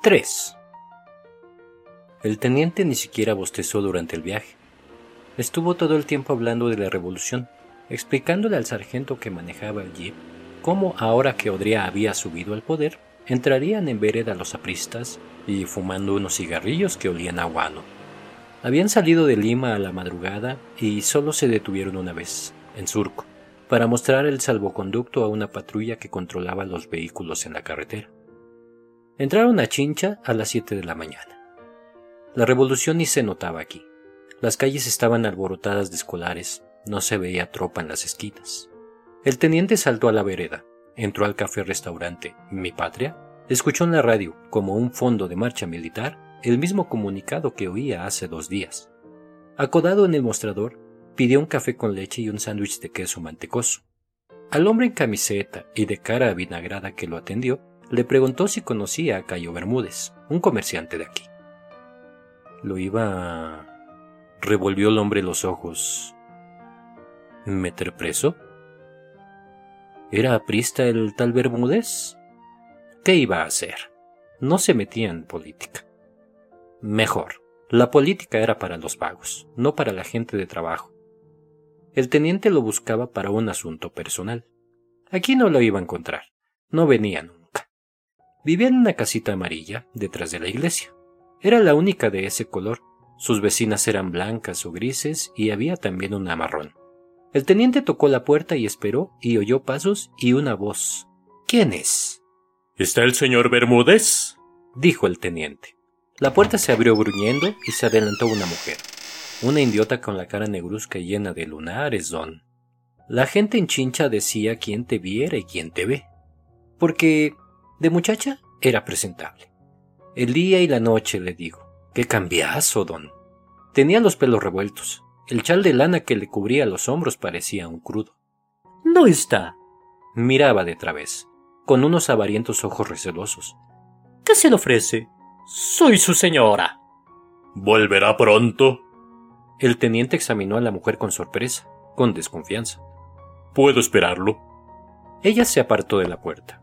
3. El teniente ni siquiera bostezó durante el viaje. Estuvo todo el tiempo hablando de la revolución, explicándole al sargento que manejaba el jeep cómo ahora que Odrea había subido al poder, entrarían en vereda los apristas y fumando unos cigarrillos que olían a guano. Habían salido de Lima a la madrugada y solo se detuvieron una vez, en Surco, para mostrar el salvoconducto a una patrulla que controlaba los vehículos en la carretera. Entraron a Chincha a las 7 de la mañana. La revolución ni se notaba aquí. Las calles estaban alborotadas de escolares, no se veía tropa en las esquinas. El teniente saltó a la vereda, entró al café-restaurante Mi Patria, escuchó en la radio, como un fondo de marcha militar, el mismo comunicado que oía hace dos días. Acodado en el mostrador, pidió un café con leche y un sándwich de queso mantecoso. Al hombre en camiseta y de cara avinagrada que lo atendió, le preguntó si conocía a Cayo Bermúdez, un comerciante de aquí. Lo iba... revolvió el hombre los ojos. ¿Meter preso? ¿Era aprista el tal Bermúdez? ¿Qué iba a hacer? No se metía en política. Mejor, la política era para los vagos, no para la gente de trabajo. El teniente lo buscaba para un asunto personal. Aquí no lo iba a encontrar, no venía Vivía en una casita amarilla detrás de la iglesia. Era la única de ese color. Sus vecinas eran blancas o grises y había también una marrón. El teniente tocó la puerta y esperó y oyó pasos y una voz. ¿Quién es? ¿Está el señor Bermúdez? dijo el teniente. La puerta se abrió gruñendo y se adelantó una mujer. Una idiota con la cara negruzca y llena de lunares, don. La gente en Chincha decía quién te viera y quién te ve. Porque de muchacha era presentable. El día y la noche, le digo. Qué cambiazo, don. Tenía los pelos revueltos. El chal de lana que le cubría los hombros parecía un crudo. No está. Miraba de través, con unos avarientos ojos recelosos. ¿Qué se le ofrece? Soy su señora. ¿Volverá pronto? El teniente examinó a la mujer con sorpresa, con desconfianza. ¿Puedo esperarlo? Ella se apartó de la puerta.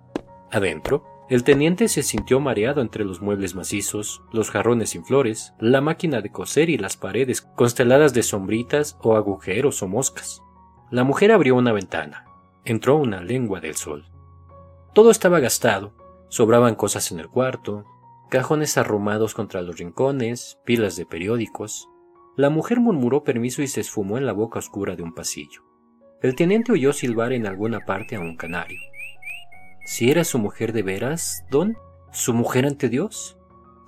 Adentro, el teniente se sintió mareado entre los muebles macizos, los jarrones sin flores, la máquina de coser y las paredes consteladas de sombritas o agujeros o moscas. La mujer abrió una ventana. Entró una lengua del sol. Todo estaba gastado. Sobraban cosas en el cuarto, cajones arrumados contra los rincones, pilas de periódicos. La mujer murmuró permiso y se esfumó en la boca oscura de un pasillo. El teniente oyó silbar en alguna parte a un canario. ¿Si era su mujer de veras, don? ¿Su mujer ante Dios?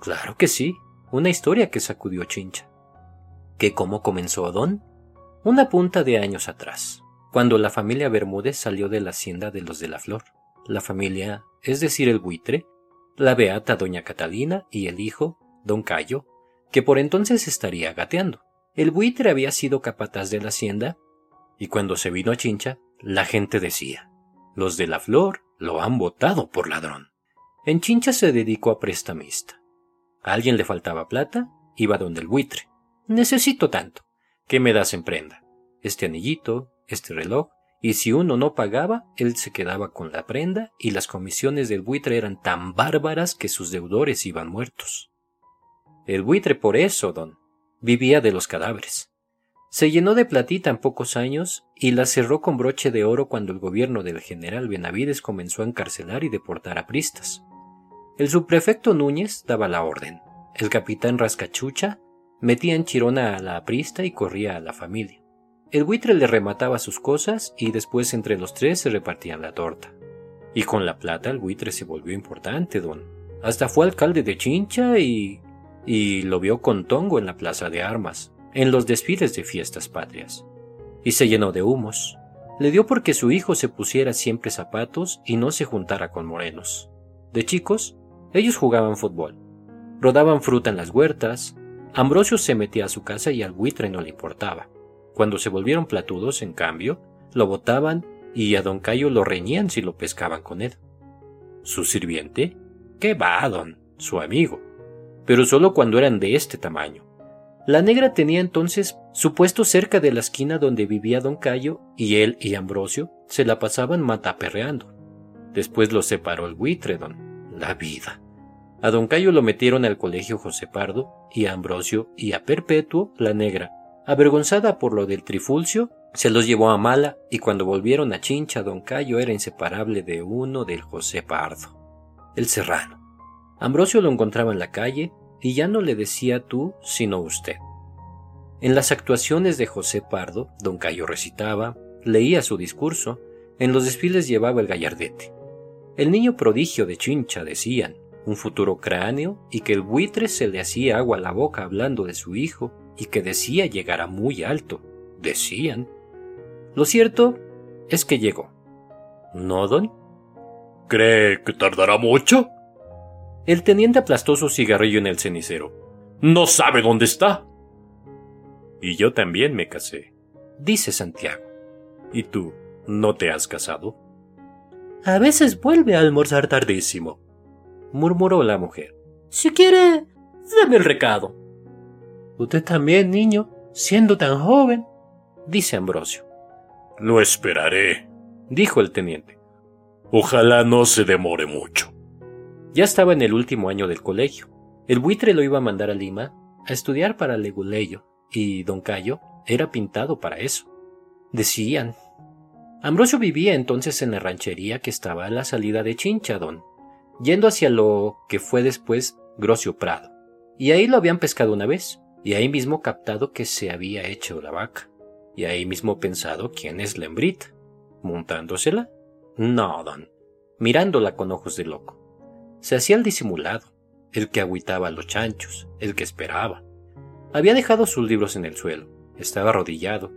Claro que sí, una historia que sacudió Chincha. ¿Que cómo comenzó, don? Una punta de años atrás, cuando la familia Bermúdez salió de la hacienda de los de la Flor. La familia, es decir, el buitre, la beata doña Catalina y el hijo, don Cayo, que por entonces estaría gateando. El buitre había sido capataz de la hacienda, y cuando se vino a Chincha, la gente decía, los de la Flor lo han votado por ladrón. En Chincha se dedicó a prestamista. A alguien le faltaba plata, iba donde el buitre. Necesito tanto. ¿Qué me das en prenda? Este anillito, este reloj, y si uno no pagaba, él se quedaba con la prenda y las comisiones del buitre eran tan bárbaras que sus deudores iban muertos. El buitre por eso, don, vivía de los cadáveres. Se llenó de platita en pocos años y la cerró con broche de oro cuando el gobierno del general Benavides comenzó a encarcelar y deportar a pristas. El subprefecto Núñez daba la orden. El capitán Rascachucha metía en chirona a la aprista y corría a la familia. El buitre le remataba sus cosas y después entre los tres se repartían la torta. Y con la plata el buitre se volvió importante, don. Hasta fue alcalde de Chincha y... y lo vio con Tongo en la plaza de armas en los desfiles de fiestas patrias. Y se llenó de humos. Le dio porque su hijo se pusiera siempre zapatos y no se juntara con morenos. De chicos, ellos jugaban fútbol. Rodaban fruta en las huertas. Ambrosio se metía a su casa y al buitre no le importaba. Cuando se volvieron platudos, en cambio, lo botaban y a don Cayo lo reñían si lo pescaban con él. ¿Su sirviente? ¿Qué va, don? Su amigo. Pero solo cuando eran de este tamaño. La negra tenía entonces su puesto cerca de la esquina donde vivía don Cayo y él y Ambrosio se la pasaban mataperreando. Después los separó el buitre, don. La vida. A don Cayo lo metieron al colegio José Pardo y a Ambrosio y a Perpetuo la negra. Avergonzada por lo del trifulcio, se los llevó a Mala y cuando volvieron a Chincha don Cayo era inseparable de uno del José Pardo, el serrano. Ambrosio lo encontraba en la calle y ya no le decía tú, sino usted. En las actuaciones de José Pardo, don Cayo recitaba, leía su discurso, en los desfiles llevaba el gallardete. El niño prodigio de Chincha, decían, un futuro cráneo, y que el buitre se le hacía agua a la boca hablando de su hijo, y que decía llegar a muy alto, decían. Lo cierto es que llegó. ¿No, don? ¿Cree que tardará mucho? El teniente aplastó su cigarrillo en el cenicero. ¿No sabe dónde está? Y yo también me casé, dice Santiago. ¿Y tú, no te has casado? A veces vuelve a almorzar tardísimo, murmuró la mujer. Si quiere, dame el recado. Usted también, niño, siendo tan joven, dice Ambrosio. Lo esperaré, dijo el teniente. Ojalá no se demore mucho. Ya estaba en el último año del colegio. El buitre lo iba a mandar a Lima a estudiar para Leguleyo, y don Cayo era pintado para eso. Decían. Ambrosio vivía entonces en la ranchería que estaba a la salida de Chinchadón, yendo hacia lo que fue después Grocio Prado. Y ahí lo habían pescado una vez, y ahí mismo captado que se había hecho la vaca, y ahí mismo pensado quién es la hembrita, montándosela. No, don, mirándola con ojos de loco. Se hacía el disimulado, el que agüitaba los chanchos, el que esperaba. Había dejado sus libros en el suelo, estaba arrodillado.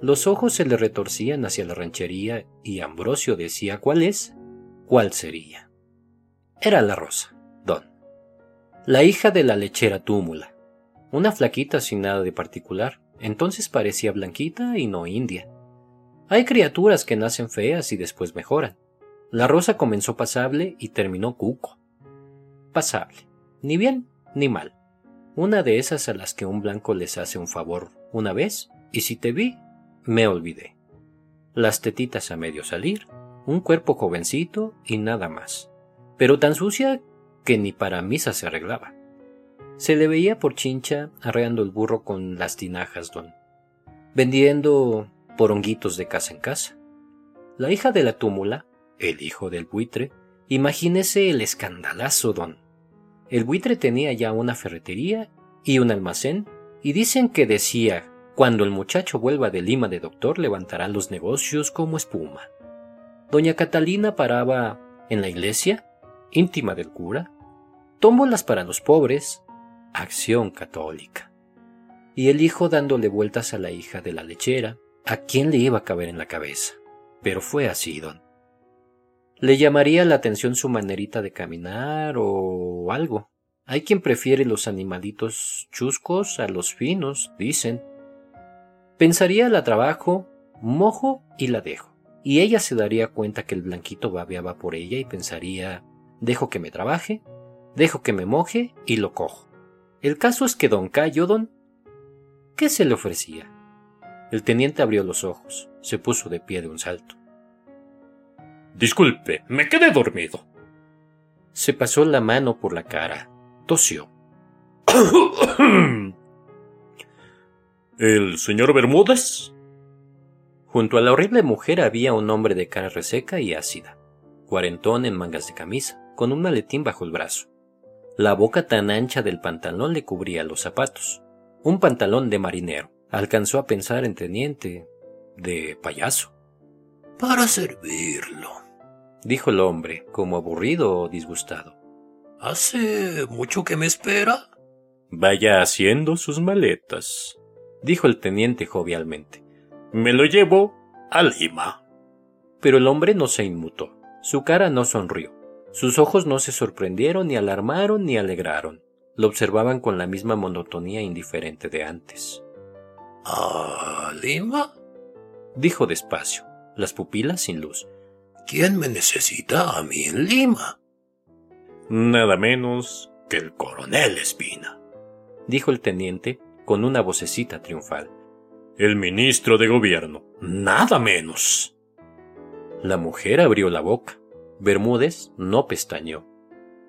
Los ojos se le retorcían hacia la ranchería y Ambrosio decía cuál es, cuál sería. Era la Rosa, don. La hija de la lechera túmula. Una flaquita sin nada de particular, entonces parecía blanquita y no india. Hay criaturas que nacen feas y después mejoran. La rosa comenzó pasable y terminó cuco. Pasable. Ni bien ni mal. Una de esas a las que un blanco les hace un favor una vez, y si te vi, me olvidé. Las tetitas a medio salir, un cuerpo jovencito y nada más. Pero tan sucia que ni para misa se arreglaba. Se le veía por chincha arreando el burro con las tinajas, don. Vendiendo poronguitos de casa en casa. La hija de la túmula el hijo del buitre, imagínese el escandalazo, don. El buitre tenía ya una ferretería y un almacén, y dicen que decía, cuando el muchacho vuelva de Lima de doctor levantarán los negocios como espuma. Doña Catalina paraba en la iglesia, íntima del cura, tómbolas para los pobres, acción católica. Y el hijo dándole vueltas a la hija de la lechera, ¿a quién le iba a caber en la cabeza? Pero fue así, don. Le llamaría la atención su manerita de caminar o algo. Hay quien prefiere los animalitos chuscos a los finos, dicen. Pensaría la trabajo, mojo y la dejo. Y ella se daría cuenta que el blanquito babeaba por ella y pensaría, dejo que me trabaje, dejo que me moje y lo cojo. El caso es que don Cayo, don... ¿Qué se le ofrecía? El teniente abrió los ojos, se puso de pie de un salto. Disculpe, me quedé dormido. Se pasó la mano por la cara. Tosió. ¿El señor Bermúdez? Junto a la horrible mujer había un hombre de cara reseca y ácida, cuarentón en mangas de camisa, con un maletín bajo el brazo. La boca tan ancha del pantalón le cubría los zapatos. Un pantalón de marinero. Alcanzó a pensar en teniente de payaso. Para servirlo, dijo el hombre, como aburrido o disgustado. ¿Hace mucho que me espera? Vaya haciendo sus maletas, dijo el teniente jovialmente. Me lo llevo a Lima. Pero el hombre no se inmutó. Su cara no sonrió. Sus ojos no se sorprendieron, ni alarmaron, ni alegraron. Lo observaban con la misma monotonía indiferente de antes. ¿A Lima? dijo despacio, las pupilas sin luz. ¿Quién me necesita a mí en Lima? Nada menos que el coronel Espina, dijo el teniente con una vocecita triunfal. El ministro de gobierno, nada menos. La mujer abrió la boca. Bermúdez no pestañeó.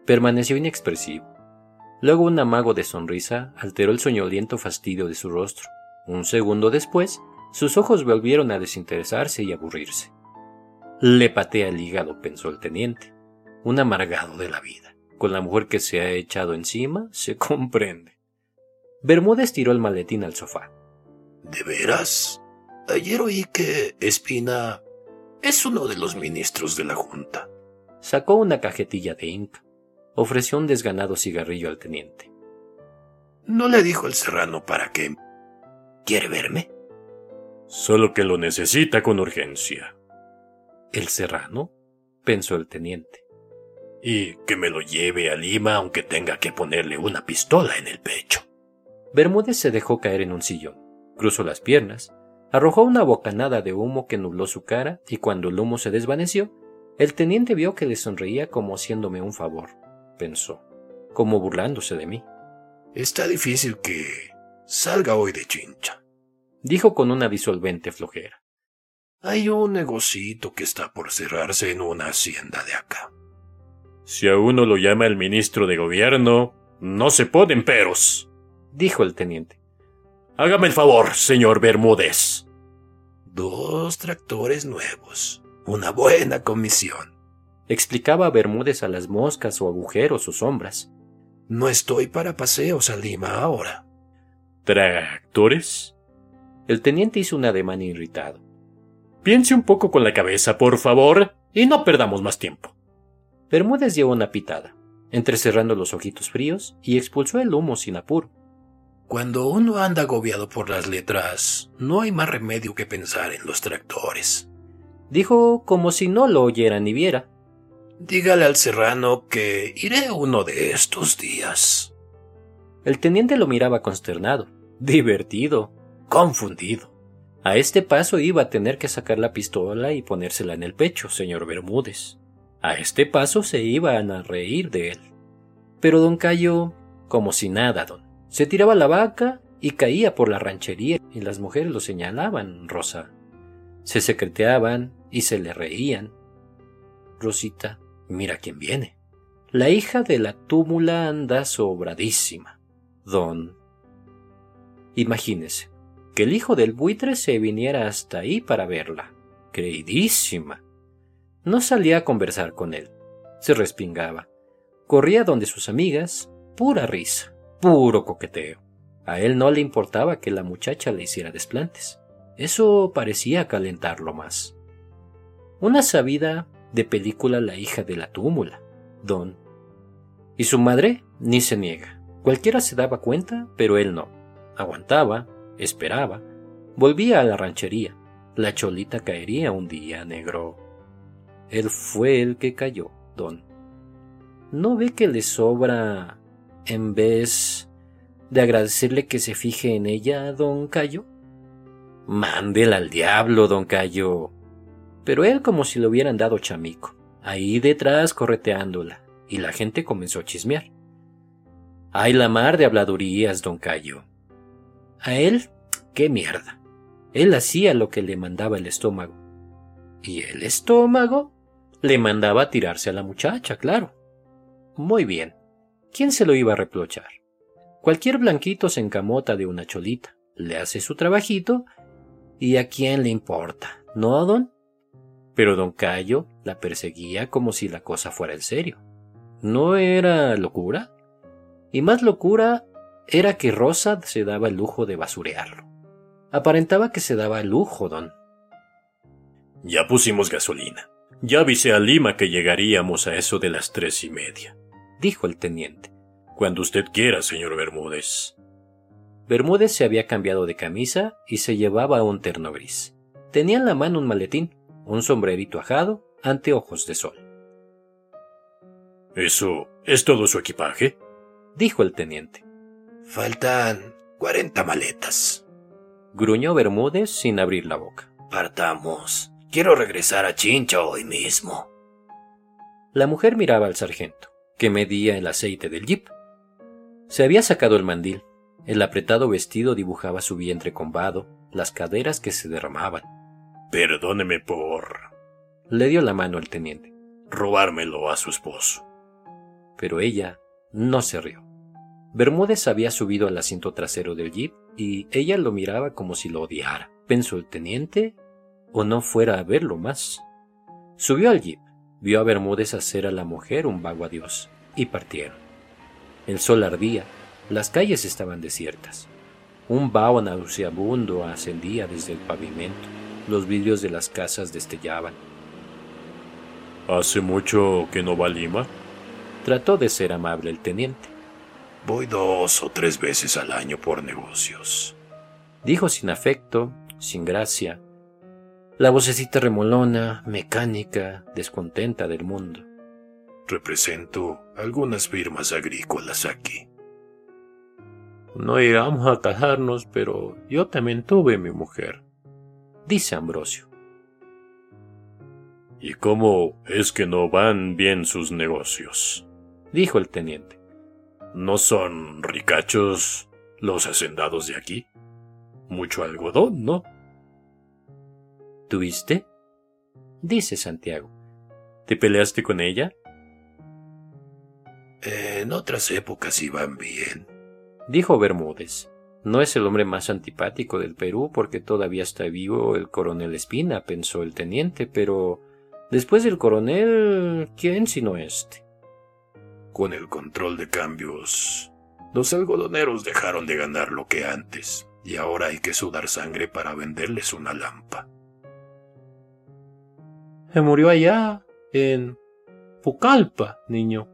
Permaneció inexpresivo. Luego un amago de sonrisa alteró el soñoliento fastidio de su rostro. Un segundo después, sus ojos volvieron a desinteresarse y aburrirse. Le patea el hígado, pensó el teniente. Un amargado de la vida. Con la mujer que se ha echado encima, se comprende. Bermúdez tiró el maletín al sofá. ¿De veras? Ayer oí que Espina es uno de los ministros de la Junta. Sacó una cajetilla de inca. Ofreció un desganado cigarrillo al teniente. ¿No le dijo el serrano para qué? ¿Quiere verme? Solo que lo necesita con urgencia. ¿El serrano? pensó el teniente. Y que me lo lleve a Lima aunque tenga que ponerle una pistola en el pecho. Bermúdez se dejó caer en un sillón, cruzó las piernas, arrojó una bocanada de humo que nubló su cara y cuando el humo se desvaneció, el teniente vio que le sonreía como haciéndome un favor, pensó, como burlándose de mí. Está difícil que salga hoy de chincha, dijo con una disolvente flojera. Hay un negocito que está por cerrarse en una hacienda de acá. Si a uno lo llama el ministro de gobierno, no se ponen peros, dijo el teniente. Hágame el favor, señor Bermúdez. Dos tractores nuevos, una buena comisión. Explicaba Bermúdez a las moscas o agujeros o sombras. No estoy para paseos a Lima ahora. ¿Tractores? El teniente hizo un ademán irritado. Piense un poco con la cabeza, por favor, y no perdamos más tiempo. Bermúdez dio una pitada, entrecerrando los ojitos fríos, y expulsó el humo sin apuro. Cuando uno anda agobiado por las letras, no hay más remedio que pensar en los tractores. Dijo como si no lo oyera ni viera. Dígale al serrano que iré uno de estos días. El teniente lo miraba consternado, divertido, confundido. A este paso iba a tener que sacar la pistola y ponérsela en el pecho, señor Bermúdez. A este paso se iban a reír de él. Pero don Cayo, como si nada, don. Se tiraba la vaca y caía por la ranchería y las mujeres lo señalaban, Rosa. Se secreteaban y se le reían. Rosita, mira quién viene. La hija de la túmula anda sobradísima. Don. Imagínese que el hijo del buitre se viniera hasta ahí para verla. Creidísima. No salía a conversar con él. Se respingaba. Corría donde sus amigas, pura risa, puro coqueteo. A él no le importaba que la muchacha le hiciera desplantes. Eso parecía calentarlo más. Una sabida de película la hija de la túmula, Don. Y su madre ni se niega. Cualquiera se daba cuenta, pero él no. Aguantaba, esperaba, volvía a la ranchería. La cholita caería un día, negro. Él fue el que cayó, don. ¿No ve que le sobra en vez de agradecerle que se fije en ella, don Cayo? Mándela al diablo, don Cayo. Pero él como si le hubieran dado chamico, ahí detrás correteándola, y la gente comenzó a chismear. Hay la mar de habladurías, don Cayo. A él, qué mierda. Él hacía lo que le mandaba el estómago. Y el estómago le mandaba tirarse a la muchacha, claro. Muy bien. ¿Quién se lo iba a reprochar? Cualquier blanquito se encamota de una cholita, le hace su trabajito, y a quién le importa, ¿no, don? Pero don Cayo la perseguía como si la cosa fuera en serio. ¿No era locura? Y más locura era que Rosa se daba el lujo de basurearlo. Aparentaba que se daba el lujo, don. Ya pusimos gasolina. Ya avisé a Lima que llegaríamos a eso de las tres y media, dijo el teniente. Cuando usted quiera, señor Bermúdez. Bermúdez se había cambiado de camisa y se llevaba un terno gris. Tenía en la mano un maletín, un sombrerito ajado, anteojos de sol. ¿Eso es todo su equipaje? dijo el teniente. Faltan cuarenta maletas. Gruñó Bermúdez sin abrir la boca. Partamos. Quiero regresar a Chincha hoy mismo. La mujer miraba al sargento, que medía el aceite del jeep. Se había sacado el mandil. El apretado vestido dibujaba su vientre combado, las caderas que se derramaban. Perdóneme por... Le dio la mano al teniente. Robármelo a su esposo. pero ella no se rió. Bermúdez había subido al asiento trasero del jeep y ella lo miraba como si lo odiara. Pensó el teniente o no fuera a verlo más. Subió al jeep, vio a Bermúdez hacer a la mujer un vago adiós y partieron. El sol ardía, las calles estaban desiertas. Un vaho nauseabundo ascendía desde el pavimento. Los vidrios de las casas destellaban. ¿Hace mucho que no va a Lima? Trató de ser amable el teniente. Voy dos o tres veces al año por negocios. Dijo sin afecto, sin gracia. La vocecita remolona, mecánica, descontenta del mundo. Represento algunas firmas agrícolas aquí. No llegamos a casarnos, pero yo también tuve mi mujer, dice Ambrosio. ¿Y cómo es que no van bien sus negocios? dijo el teniente. ¿No son ricachos los hacendados de aquí? Mucho algodón, ¿no? ¿Tuviste? dice Santiago. ¿Te peleaste con ella? En otras épocas iban bien, dijo Bermúdez. No es el hombre más antipático del Perú porque todavía está vivo el coronel Espina, pensó el teniente, pero después del coronel, ¿quién sino este? Con el control de cambios, los algodoneros dejaron de ganar lo que antes, y ahora hay que sudar sangre para venderles una lampa. Se murió allá, en Pucallpa, niño,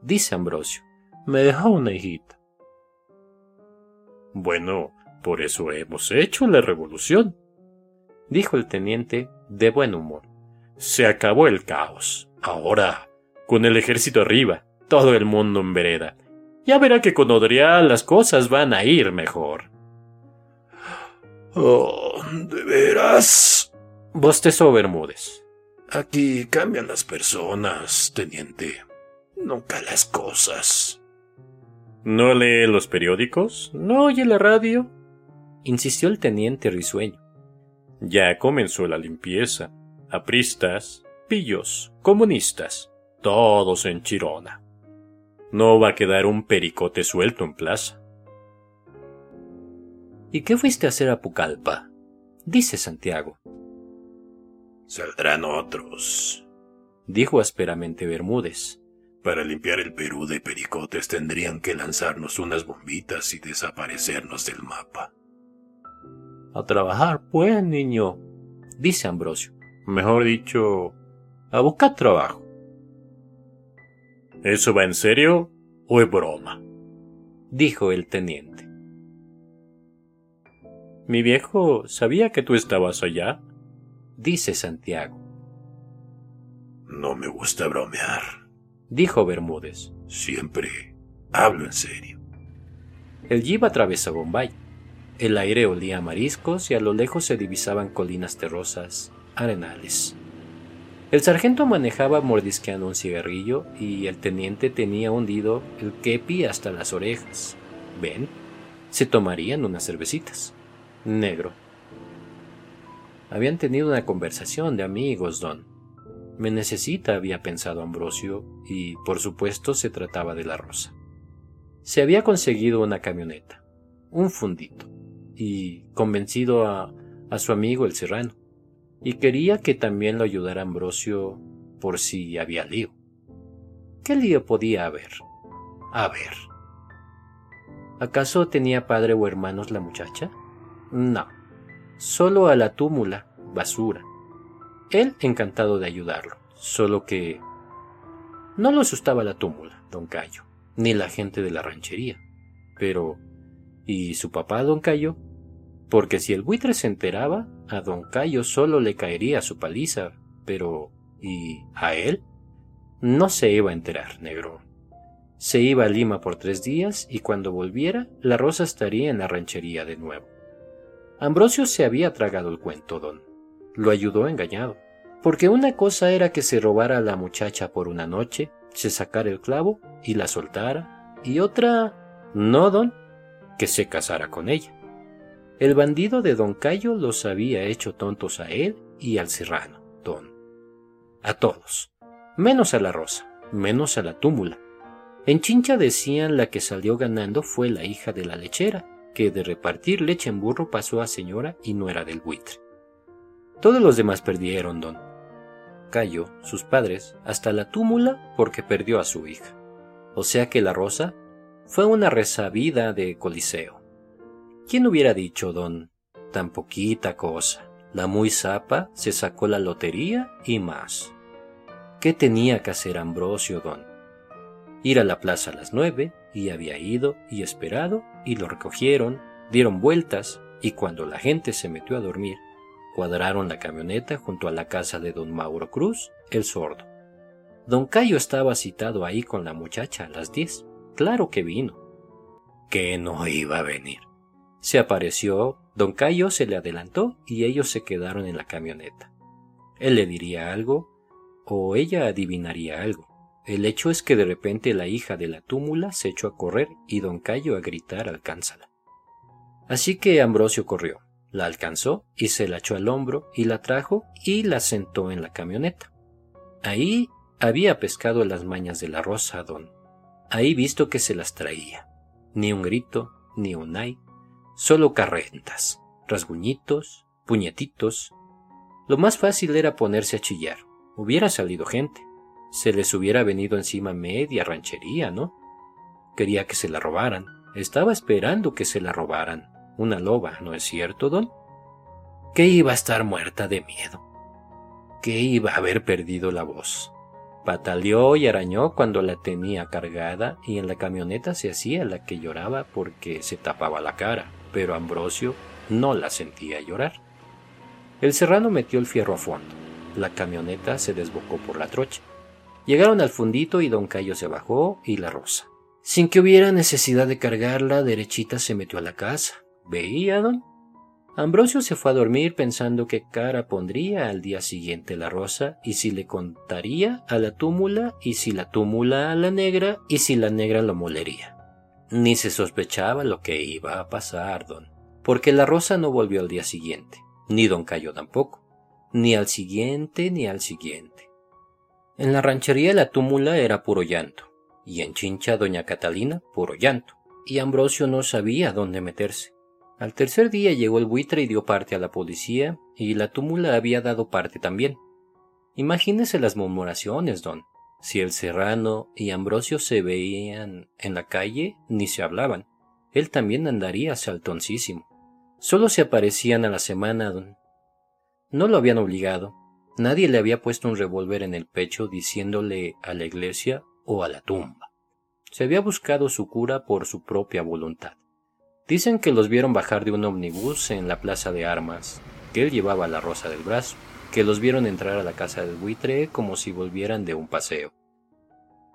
dice Ambrosio. Me dejó una hijita. Bueno, por eso hemos hecho la revolución, dijo el teniente de buen humor. Se acabó el caos. Ahora, con el ejército arriba, todo el mundo en vereda. Ya verá que con Odrial las cosas van a ir mejor. Oh, ¿de veras? Bostezó Bermúdez. Aquí cambian las personas, teniente. Nunca las cosas. ¿No lee los periódicos? ¿No oye la radio? insistió el teniente risueño. Ya comenzó la limpieza. Apristas, pillos, comunistas, todos en Chirona. No va a quedar un pericote suelto en plaza. ¿Y qué fuiste a hacer a Pucallpa? dice Santiago. Saldrán otros, dijo ásperamente Bermúdez. Para limpiar el Perú de pericotes tendrían que lanzarnos unas bombitas y desaparecernos del mapa. A trabajar, pues, niño, dice Ambrosio. Mejor dicho, a buscar trabajo. ¿Eso va en serio o es broma? dijo el teniente. Mi viejo sabía que tú estabas allá, dice Santiago. No me gusta bromear, dijo Bermúdez. Siempre hablo en serio. El jeep atravesó Bombay. El aire olía a mariscos y a lo lejos se divisaban colinas terrosas, arenales. El sargento manejaba mordisqueando un cigarrillo y el teniente tenía hundido el kepi hasta las orejas. ¿Ven? Se tomarían unas cervecitas. Negro. Habían tenido una conversación de amigos, don. Me necesita, había pensado Ambrosio, y por supuesto se trataba de la rosa. Se había conseguido una camioneta, un fundito, y convencido a, a su amigo el serrano, y quería que también lo ayudara Ambrosio por si había lío. ¿Qué lío podía haber? A ver. ¿Acaso tenía padre o hermanos la muchacha? No, solo a la túmula, basura. Él encantado de ayudarlo, solo que no lo asustaba la túmula, don Cayo, ni la gente de la ranchería. Pero, ¿y su papá, don Cayo? Porque si el buitre se enteraba, a don Cayo solo le caería su paliza, pero ¿y a él? No se iba a enterar, negro. Se iba a Lima por tres días y cuando volviera, la rosa estaría en la ranchería de nuevo. Ambrosio se había tragado el cuento, don. Lo ayudó engañado. Porque una cosa era que se robara a la muchacha por una noche, se sacara el clavo y la soltara, y otra, no, don, que se casara con ella. El bandido de don Cayo los había hecho tontos a él y al serrano, don. A todos. Menos a la rosa, menos a la túmula. En Chincha decían la que salió ganando fue la hija de la lechera, que de repartir leche en burro pasó a señora y no era del buitre. Todos los demás perdieron, don. Cayo, sus padres, hasta la túmula porque perdió a su hija. O sea que la rosa fue una resabida de Coliseo. ¿Quién hubiera dicho, don? Tan poquita cosa. La muy zapa se sacó la lotería y más. ¿Qué tenía que hacer Ambrosio, don? Ir a la plaza a las nueve, y había ido y esperado, y lo recogieron, dieron vueltas, y cuando la gente se metió a dormir, cuadraron la camioneta junto a la casa de don Mauro Cruz, el sordo. Don Cayo estaba citado ahí con la muchacha a las diez. Claro que vino. Que no iba a venir. Se apareció, don Cayo se le adelantó y ellos se quedaron en la camioneta. Él le diría algo, o ella adivinaría algo. El hecho es que de repente la hija de la túmula se echó a correr y don Cayo a gritar alcánzala. Así que Ambrosio corrió, la alcanzó y se la echó al hombro y la trajo y la sentó en la camioneta. Ahí había pescado las mañas de la rosa, don. Ahí visto que se las traía. Ni un grito, ni un ay, solo carrentas, rasguñitos, puñetitos. Lo más fácil era ponerse a chillar. Hubiera salido gente se les hubiera venido encima media ranchería, ¿no? Quería que se la robaran. Estaba esperando que se la robaran. Una loba, ¿no es cierto, don? Que iba a estar muerta de miedo. Que iba a haber perdido la voz. Pataleó y arañó cuando la tenía cargada y en la camioneta se hacía la que lloraba porque se tapaba la cara, pero Ambrosio no la sentía llorar. El serrano metió el fierro a fondo. La camioneta se desbocó por la trocha. Llegaron al fundito y don Cayo se bajó y la rosa. Sin que hubiera necesidad de cargarla, derechita se metió a la casa. ¿Veía, don? Ambrosio se fue a dormir pensando qué cara pondría al día siguiente la rosa y si le contaría a la túmula y si la túmula a la negra y si la negra lo molería. Ni se sospechaba lo que iba a pasar, don, porque la rosa no volvió al día siguiente, ni don Cayo tampoco, ni al siguiente ni al siguiente. En la ranchería la túmula era puro llanto, y en Chincha doña Catalina puro llanto, y Ambrosio no sabía dónde meterse. Al tercer día llegó el buitre y dio parte a la policía, y la túmula había dado parte también. Imagínese las murmuraciones, don. Si el serrano y Ambrosio se veían en la calle, ni se hablaban. Él también andaría saltoncísimo. Solo se aparecían a la semana, don. No lo habían obligado, Nadie le había puesto un revólver en el pecho diciéndole a la iglesia o a la tumba. Se había buscado su cura por su propia voluntad. Dicen que los vieron bajar de un omnibus en la plaza de armas, que él llevaba la rosa del brazo, que los vieron entrar a la casa del buitre como si volvieran de un paseo.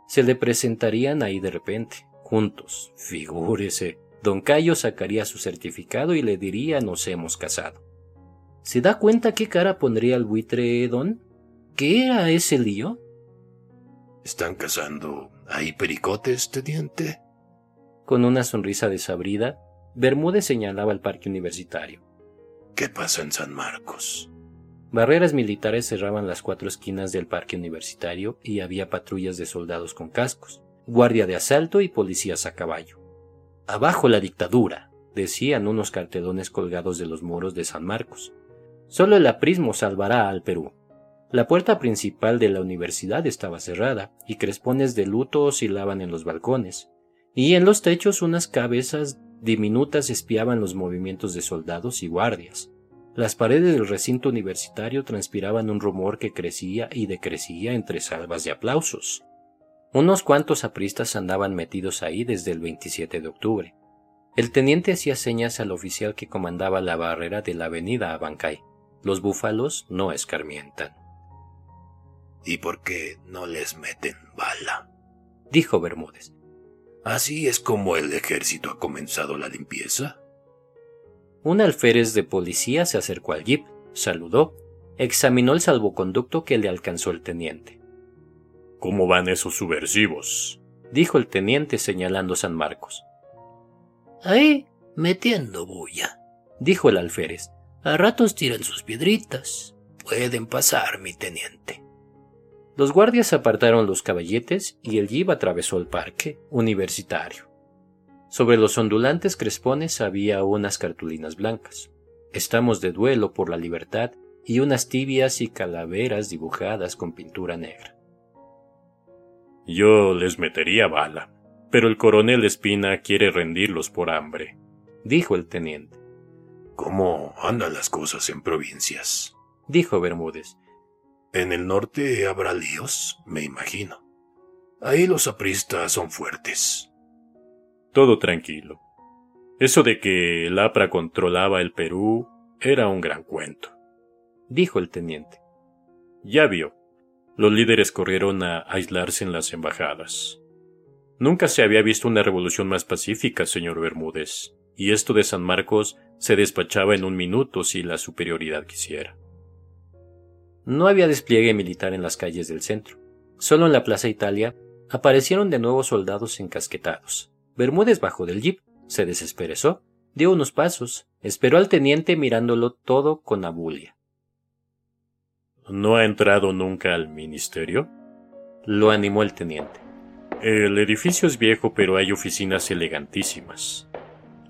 Se le presentarían ahí de repente, juntos, figúrese. Don Cayo sacaría su certificado y le diría nos hemos casado. ¿Se da cuenta qué cara pondría el buitre Don? ¿Qué era ese lío? ¿Están cazando ahí pericotes, teniente? Con una sonrisa desabrida, Bermúdez señalaba el parque universitario. ¿Qué pasa en San Marcos? Barreras militares cerraban las cuatro esquinas del parque universitario y había patrullas de soldados con cascos, guardia de asalto y policías a caballo. Abajo la dictadura, decían unos cartelones colgados de los muros de San Marcos. Solo el aprismo salvará al Perú. La puerta principal de la universidad estaba cerrada, y crespones de luto oscilaban en los balcones, y en los techos unas cabezas diminutas espiaban los movimientos de soldados y guardias. Las paredes del recinto universitario transpiraban un rumor que crecía y decrecía entre salvas de aplausos. Unos cuantos apristas andaban metidos ahí desde el 27 de octubre. El teniente hacía señas al oficial que comandaba la barrera de la avenida Abancay. Los búfalos no escarmientan. ¿Y por qué no les meten bala? dijo Bermúdez. ¿Así es como el ejército ha comenzado la limpieza? Un alférez de policía se acercó al jeep, saludó, examinó el salvoconducto que le alcanzó el teniente. ¿Cómo van esos subversivos? dijo el teniente señalando San Marcos. Ahí, metiendo bulla, dijo el alférez. A ratos tiran sus piedritas. Pueden pasar, mi teniente. Los guardias apartaron los caballetes y el jeep atravesó el parque universitario. Sobre los ondulantes crespones había unas cartulinas blancas. Estamos de duelo por la libertad y unas tibias y calaveras dibujadas con pintura negra. Yo les metería bala, pero el coronel Espina quiere rendirlos por hambre, dijo el teniente. ¿Cómo andan las cosas en provincias? dijo Bermúdez. En el norte habrá líos, me imagino. Ahí los apristas son fuertes. Todo tranquilo. Eso de que el APRA controlaba el Perú era un gran cuento, dijo el teniente. Ya vio. Los líderes corrieron a aislarse en las embajadas. Nunca se había visto una revolución más pacífica, señor Bermúdez, y esto de San Marcos se despachaba en un minuto si la superioridad quisiera. No había despliegue militar en las calles del centro. Solo en la Plaza Italia aparecieron de nuevo soldados encasquetados. Bermúdez bajó del jeep, se desesperezó, dio unos pasos, esperó al teniente mirándolo todo con abulia. ¿No ha entrado nunca al ministerio? Lo animó el teniente. El edificio es viejo, pero hay oficinas elegantísimas.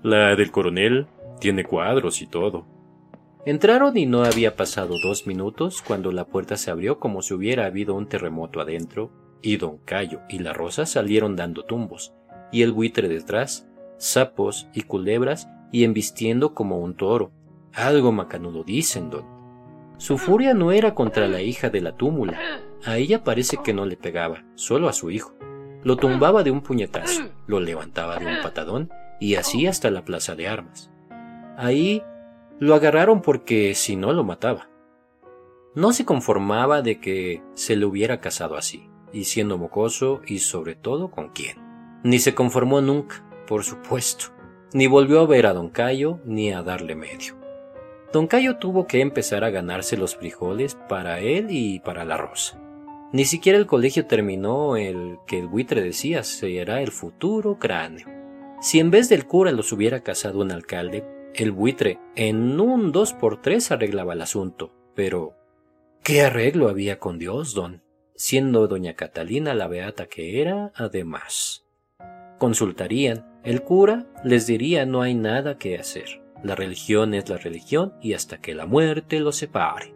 La del coronel tiene cuadros y todo. Entraron y no había pasado dos minutos cuando la puerta se abrió como si hubiera habido un terremoto adentro, y don Cayo y la Rosa salieron dando tumbos, y el buitre detrás, sapos y culebras, y embistiendo como un toro. Algo macanudo dicen, don. Su furia no era contra la hija de la túmula. A ella parece que no le pegaba, solo a su hijo. Lo tumbaba de un puñetazo, lo levantaba de un patadón y así hasta la plaza de armas. Ahí lo agarraron porque si no lo mataba. No se conformaba de que se le hubiera casado así, y siendo mocoso, y sobre todo con quién. Ni se conformó nunca, por supuesto, ni volvió a ver a don Cayo ni a darle medio. Don Cayo tuvo que empezar a ganarse los frijoles para él y para la rosa. Ni siquiera el colegio terminó el que el buitre decía será el futuro cráneo. Si en vez del cura los hubiera casado un alcalde, el buitre, en un dos por tres, arreglaba el asunto. Pero, ¿qué arreglo había con Dios, don? Siendo doña Catalina la beata que era, además. Consultarían, el cura les diría no hay nada que hacer. La religión es la religión y hasta que la muerte los separe.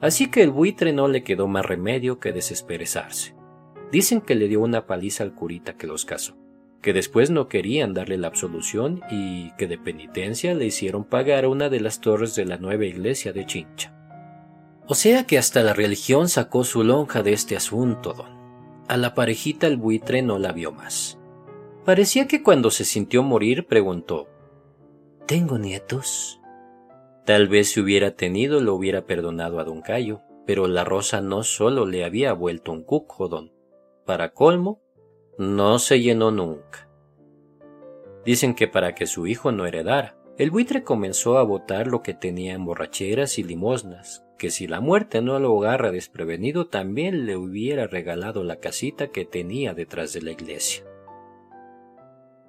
Así que el buitre no le quedó más remedio que desesperezarse. Dicen que le dio una paliza al curita que los casó que después no querían darle la absolución y que de penitencia le hicieron pagar una de las torres de la nueva iglesia de Chincha. O sea que hasta la religión sacó su lonja de este asunto, don. A la parejita el buitre no la vio más. Parecía que cuando se sintió morir preguntó ¿Tengo nietos? Tal vez si hubiera tenido lo hubiera perdonado a don Cayo, pero la rosa no solo le había vuelto un cuco, don. Para colmo, no se llenó nunca. Dicen que para que su hijo no heredara, el buitre comenzó a botar lo que tenía en borracheras y limosnas, que si la muerte no lo agarra desprevenido también le hubiera regalado la casita que tenía detrás de la iglesia.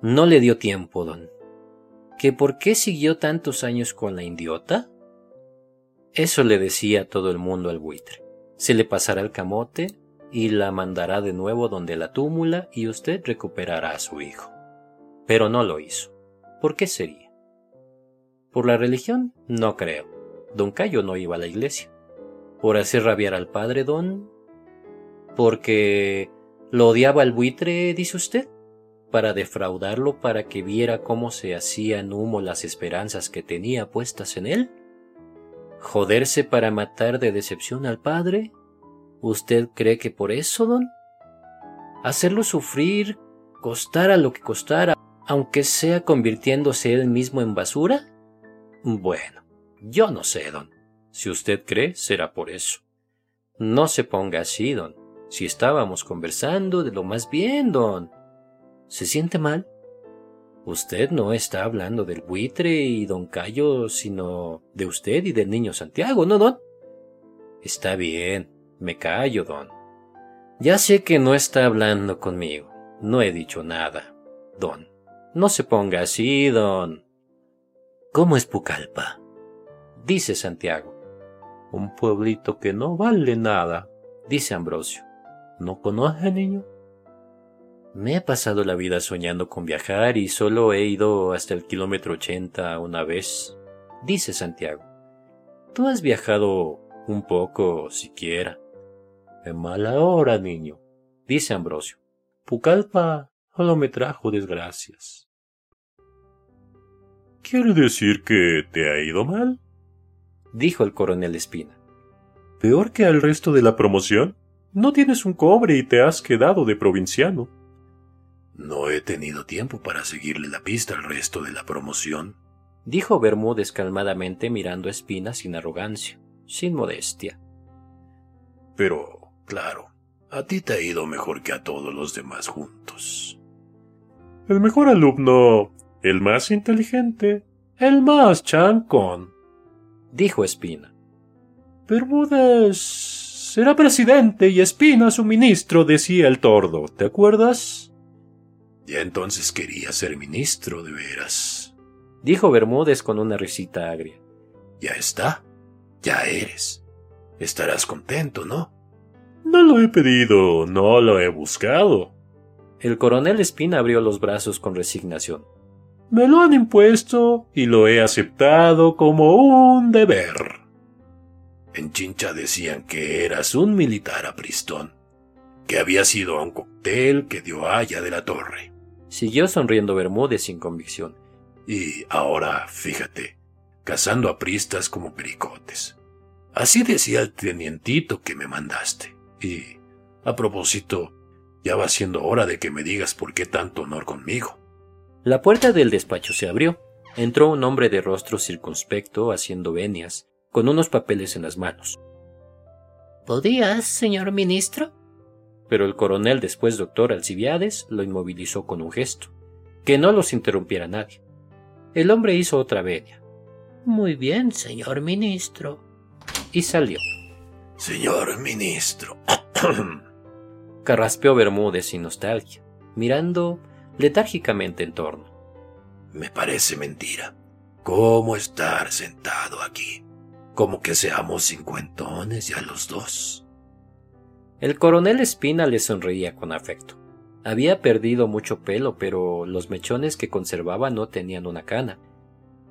No le dio tiempo, don. ¿Que por qué siguió tantos años con la indiota? Eso le decía todo el mundo al buitre. Se le pasará el camote, y la mandará de nuevo donde la túmula y usted recuperará a su hijo. Pero no lo hizo. ¿Por qué sería? ¿Por la religión? No creo. Don Cayo no iba a la iglesia. ¿Por hacer rabiar al padre don? ¿Porque lo odiaba al buitre, dice usted? ¿Para defraudarlo para que viera cómo se hacían humo las esperanzas que tenía puestas en él? ¿Joderse para matar de decepción al padre? ¿Usted cree que por eso, don? Hacerlo sufrir, costara lo que costara, aunque sea convirtiéndose él mismo en basura? Bueno, yo no sé, don. Si usted cree, será por eso. No se ponga así, don. Si estábamos conversando de lo más bien, don. ¿Se siente mal? Usted no está hablando del buitre y don Cayo, sino de usted y del niño Santiago, ¿no, don? Está bien, me callo, don. Ya sé que no está hablando conmigo. No he dicho nada. Don. No se ponga así, don. ¿Cómo es Pucallpa? Dice Santiago. Un pueblito que no vale nada. dice Ambrosio. ¿No conoce, niño? Me he pasado la vida soñando con viajar y solo he ido hasta el kilómetro ochenta una vez, dice Santiago. Tú has viajado un poco, siquiera. En mala hora, niño, dice Ambrosio. Pucalpa solo me trajo desgracias. ¿Quiere decir que te ha ido mal? dijo el coronel Espina. ¿Peor que al resto de la promoción? No tienes un cobre y te has quedado de provinciano. No he tenido tiempo para seguirle la pista al resto de la promoción, dijo Bermúdez calmadamente mirando a Espina sin arrogancia, sin modestia. Pero, claro, a ti te ha ido mejor que a todos los demás juntos. El mejor alumno, el más inteligente, el más chancón, dijo Espina. Bermúdez será presidente y Espina su ministro, decía el tordo, ¿te acuerdas? Ya entonces quería ser ministro de veras. Dijo Bermúdez con una risita agria. Ya está. Ya eres. Estarás contento, ¿no? No lo he pedido, no lo he buscado. El coronel Espina abrió los brazos con resignación. Me lo han impuesto y lo he aceptado como un deber. En Chincha decían que eras un militar apristón, que había sido a un cóctel que dio Haya de la Torre. Siguió sonriendo Bermúdez sin convicción. Y ahora, fíjate, cazando a pristas como pericotes. Así decía el tenientito que me mandaste. Y, a propósito, ya va siendo hora de que me digas por qué tanto honor conmigo. La puerta del despacho se abrió. Entró un hombre de rostro circunspecto haciendo venias, con unos papeles en las manos. ¿Podías, señor ministro? Pero el coronel, después doctor Alcibiades, lo inmovilizó con un gesto. Que no los interrumpiera nadie. El hombre hizo otra venia. Muy bien, señor ministro. Y salió. Señor ministro. Carraspeó Bermúdez sin nostalgia, mirando letárgicamente en torno. Me parece mentira. ¿Cómo estar sentado aquí? Como que seamos cincuentones ya los dos. El coronel Espina le sonreía con afecto. Había perdido mucho pelo, pero los mechones que conservaba no tenían una cana,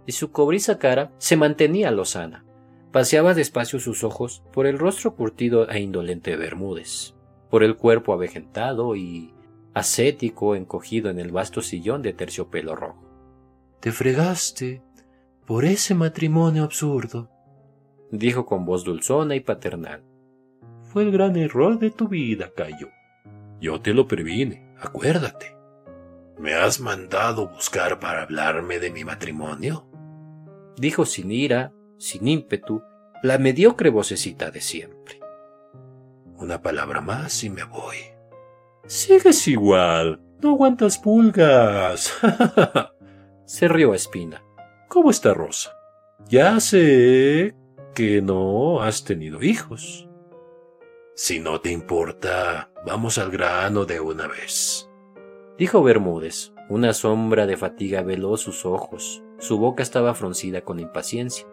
y su cobriza cara se mantenía lozana. Paseaba despacio sus ojos por el rostro curtido e indolente de Bermúdez, por el cuerpo avejentado y ascético encogido en el vasto sillón de terciopelo rojo. Te fregaste por ese matrimonio absurdo, dijo con voz dulzona y paternal fue el gran error de tu vida, Cayo. Yo te lo previne, acuérdate. ¿Me has mandado buscar para hablarme de mi matrimonio? Dijo sin ira, sin ímpetu, la mediocre vocecita de siempre. Una palabra más y me voy. Sigues igual. No aguantas pulgas. Se rió Espina. ¿Cómo está Rosa? Ya sé que no has tenido hijos. Si no te importa, vamos al grano de una vez. Dijo Bermúdez. Una sombra de fatiga veló sus ojos. Su boca estaba fruncida con impaciencia.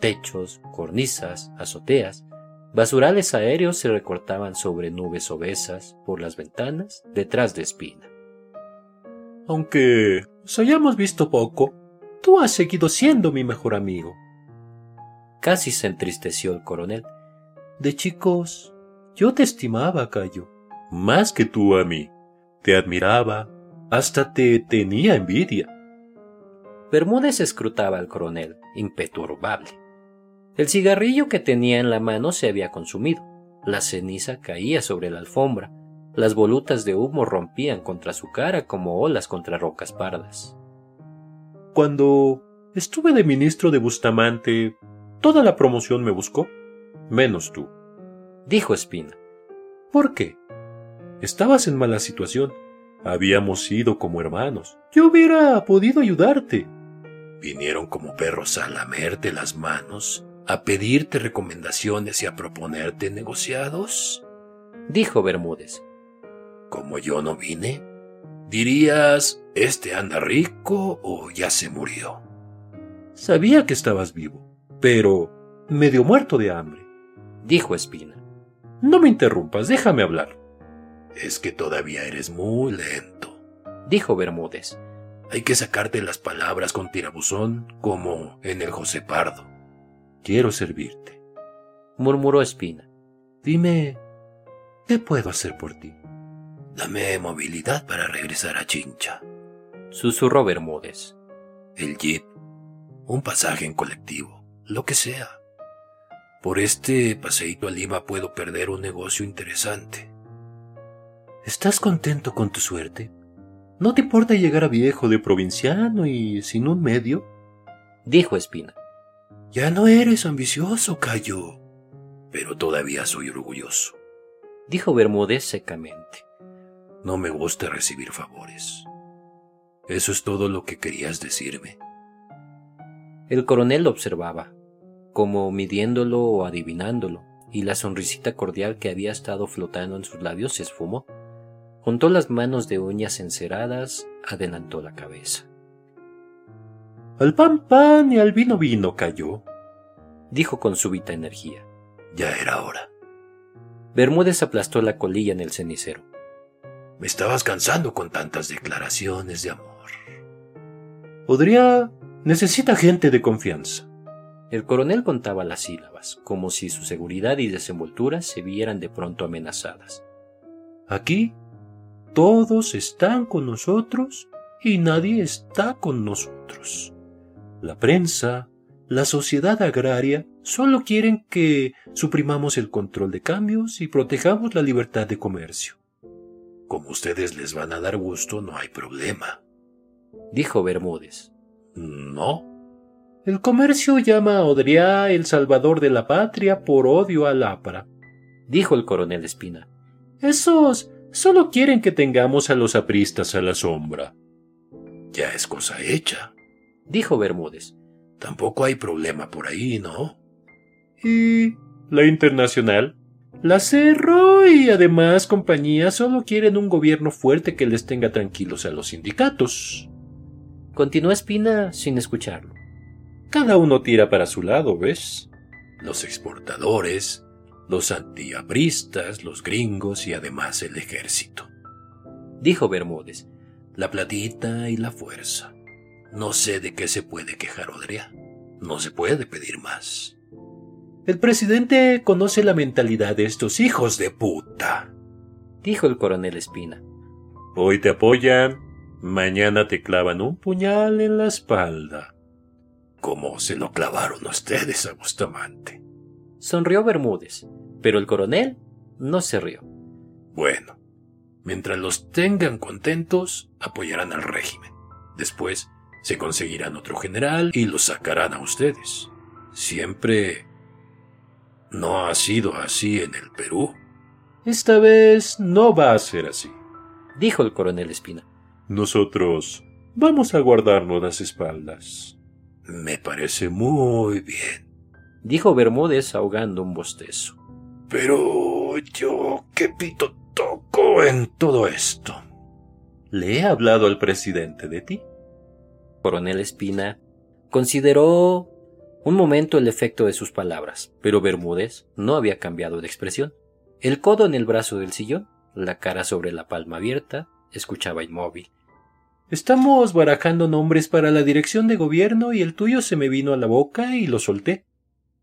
Techos, cornisas, azoteas, basurales aéreos se recortaban sobre nubes obesas por las ventanas detrás de Espina. Aunque nos hayamos visto poco, tú has seguido siendo mi mejor amigo. Casi se entristeció el coronel. De chicos, yo te estimaba, Cayo, más que tú a mí. Te admiraba, hasta te tenía envidia. Bermúdez escrutaba al coronel, imperturbable. El cigarrillo que tenía en la mano se había consumido. La ceniza caía sobre la alfombra. Las volutas de humo rompían contra su cara como olas contra rocas pardas. Cuando estuve de ministro de Bustamante, toda la promoción me buscó, menos tú dijo Espina. ¿Por qué? Estabas en mala situación. Habíamos sido como hermanos. Yo hubiera podido ayudarte. Vinieron como perros a lamerte las manos, a pedirte recomendaciones y a proponerte negociados. Dijo Bermúdez. Como yo no vine, dirías, este anda rico o ya se murió. Sabía que estabas vivo, pero medio muerto de hambre. Dijo Espina. No me interrumpas, déjame hablar. Es que todavía eres muy lento, dijo Bermúdez. Hay que sacarte las palabras con tirabuzón como en el José Pardo. Quiero servirte, murmuró Espina. Dime, ¿qué puedo hacer por ti? Dame movilidad para regresar a Chincha. Susurró Bermúdez. El jeep, un pasaje en colectivo, lo que sea. Por este paseíto a Lima puedo perder un negocio interesante. ¿Estás contento con tu suerte? ¿No te importa llegar a viejo de provinciano y sin un medio? Dijo Espina. Ya no eres ambicioso, Cayo. Pero todavía soy orgulloso. Dijo Bermúdez secamente. No me gusta recibir favores. ¿Eso es todo lo que querías decirme? El coronel lo observaba, como midiéndolo o adivinándolo, y la sonrisita cordial que había estado flotando en sus labios se esfumó. Juntó las manos de uñas enceradas, adelantó la cabeza. Al pan pan y al vino vino cayó, dijo con súbita energía. Ya era hora. Bermúdez aplastó la colilla en el cenicero. Me estabas cansando con tantas declaraciones de amor. Podría... necesita gente de confianza. El coronel contaba las sílabas, como si su seguridad y desenvoltura se vieran de pronto amenazadas. Aquí todos están con nosotros y nadie está con nosotros. La prensa, la sociedad agraria, solo quieren que suprimamos el control de cambios y protejamos la libertad de comercio. Como ustedes les van a dar gusto, no hay problema, dijo Bermúdez. No. El comercio llama a Odriá el salvador de la patria por odio a Lápara, dijo el coronel Espina. Esos Solo quieren que tengamos a los apristas a la sombra. Ya es cosa hecha, dijo Bermúdez. Tampoco hay problema por ahí, ¿no? ¿Y la internacional? La Cerro y además compañía solo quieren un gobierno fuerte que les tenga tranquilos a los sindicatos. Continuó Espina sin escucharlo. Cada uno tira para su lado, ¿ves? Los exportadores, los antiabristas, los gringos y además el ejército. Dijo Bermúdez. La platita y la fuerza. No sé de qué se puede quejar Odrea. No se puede pedir más. El presidente conoce la mentalidad de estos hijos de puta. Dijo el coronel Espina. Hoy te apoyan, mañana te clavan un puñal en la espalda. ¿Cómo se lo clavaron ustedes a Bustamante? Sonrió Bermúdez. Pero el coronel no se rió. Bueno, mientras los tengan contentos, apoyarán al régimen. Después se conseguirán otro general y los sacarán a ustedes. Siempre no ha sido así en el Perú. Esta vez no va a ser así, dijo el coronel Espina. Nosotros vamos a guardarnos las espaldas. Me parece muy bien, dijo Bermúdez ahogando un bostezo. Pero yo, ¿qué pito toco en todo esto? ¿Le he hablado al presidente de ti? Coronel Espina consideró un momento el efecto de sus palabras, pero Bermúdez no había cambiado de expresión. El codo en el brazo del sillón, la cara sobre la palma abierta, escuchaba inmóvil. Estamos barajando nombres para la dirección de gobierno y el tuyo se me vino a la boca y lo solté.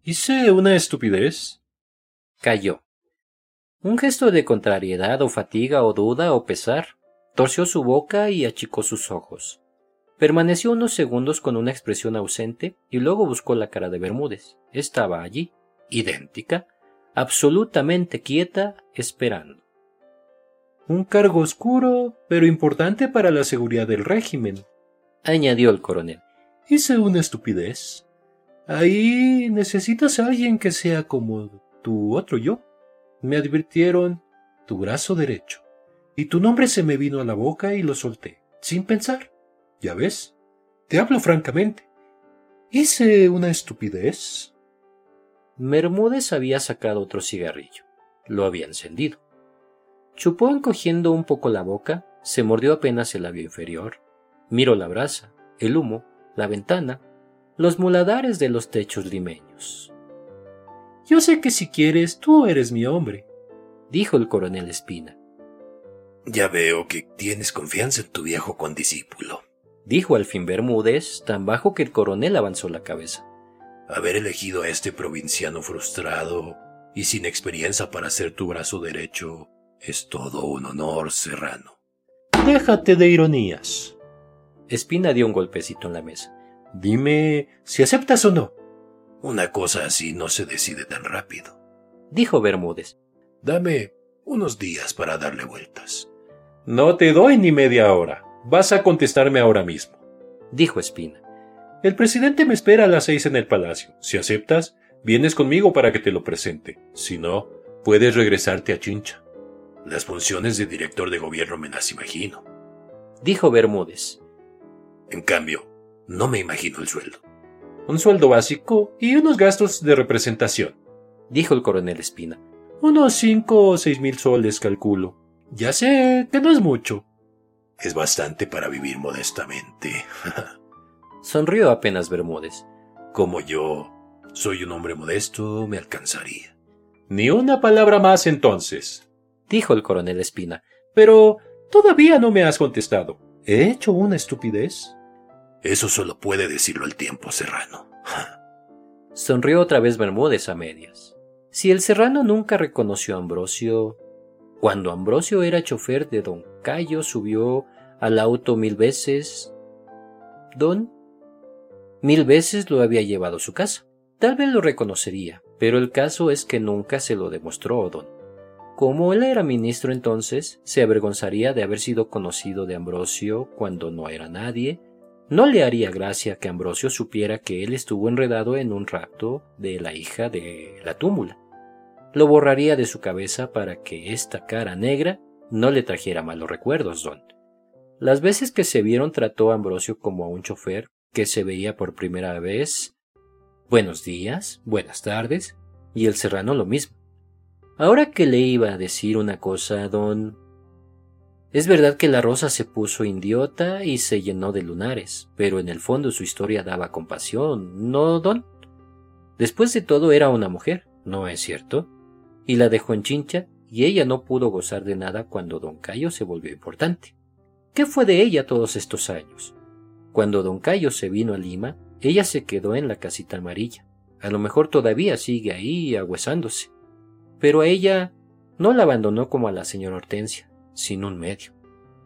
Hice una estupidez. Cayó. Un gesto de contrariedad o fatiga o duda o pesar. Torció su boca y achicó sus ojos. Permaneció unos segundos con una expresión ausente y luego buscó la cara de Bermúdez. Estaba allí, idéntica, absolutamente quieta, esperando. Un cargo oscuro, pero importante para la seguridad del régimen, añadió el coronel. Hice una estupidez. Ahí necesitas a alguien que sea como tu otro yo. Me advirtieron tu brazo derecho, y tu nombre se me vino a la boca y lo solté, sin pensar. Ya ves, te hablo francamente. Hice una estupidez. Bermúdez había sacado otro cigarrillo. Lo había encendido. Chupó encogiendo un poco la boca, se mordió apenas el labio inferior, miró la brasa, el humo, la ventana, los muladares de los techos limeños. Yo sé que si quieres tú eres mi hombre, dijo el coronel Espina. Ya veo que tienes confianza en tu viejo condiscípulo, dijo al fin Bermúdez, tan bajo que el coronel avanzó la cabeza. Haber elegido a este provinciano frustrado y sin experiencia para ser tu brazo derecho es todo un honor, Serrano. Déjate de ironías. Espina dio un golpecito en la mesa. Dime si aceptas o no. Una cosa así no se decide tan rápido, dijo Bermúdez. Dame unos días para darle vueltas. No te doy ni media hora. Vas a contestarme ahora mismo, dijo Espina. El presidente me espera a las seis en el palacio. Si aceptas, vienes conmigo para que te lo presente. Si no, puedes regresarte a Chincha. Las funciones de director de gobierno me las imagino, dijo Bermúdez. En cambio, no me imagino el sueldo. Un sueldo básico y unos gastos de representación, dijo el coronel Espina. Unos cinco o seis mil soles, calculo. Ya sé que no es mucho. Es bastante para vivir modestamente. Sonrió apenas Bermúdez. Como yo soy un hombre modesto, me alcanzaría. Ni una palabra más entonces, dijo el coronel Espina. Pero todavía no me has contestado. ¿He hecho una estupidez? Eso solo puede decirlo el tiempo, Serrano. Sonrió otra vez Bermúdez a medias. Si el serrano nunca reconoció a Ambrosio, cuando Ambrosio era chofer de don Cayo subió al auto mil veces. Don mil veces lo había llevado a su casa. Tal vez lo reconocería, pero el caso es que nunca se lo demostró Don. Como él era ministro entonces, se avergonzaría de haber sido conocido de Ambrosio cuando no era nadie, no le haría gracia que Ambrosio supiera que él estuvo enredado en un rapto de la hija de la túmula. Lo borraría de su cabeza para que esta cara negra no le trajera malos recuerdos, don. Las veces que se vieron trató a Ambrosio como a un chofer que se veía por primera vez. Buenos días, buenas tardes, y el serrano lo mismo. Ahora que le iba a decir una cosa, don, es verdad que la rosa se puso idiota y se llenó de lunares, pero en el fondo su historia daba compasión, ¿no, don? Después de todo era una mujer, ¿no es cierto? Y la dejó en chincha, y ella no pudo gozar de nada cuando don Cayo se volvió importante. ¿Qué fue de ella todos estos años? Cuando don Cayo se vino a Lima, ella se quedó en la casita amarilla. A lo mejor todavía sigue ahí agüezándose. Pero a ella no la abandonó como a la señora Hortensia sin un medio.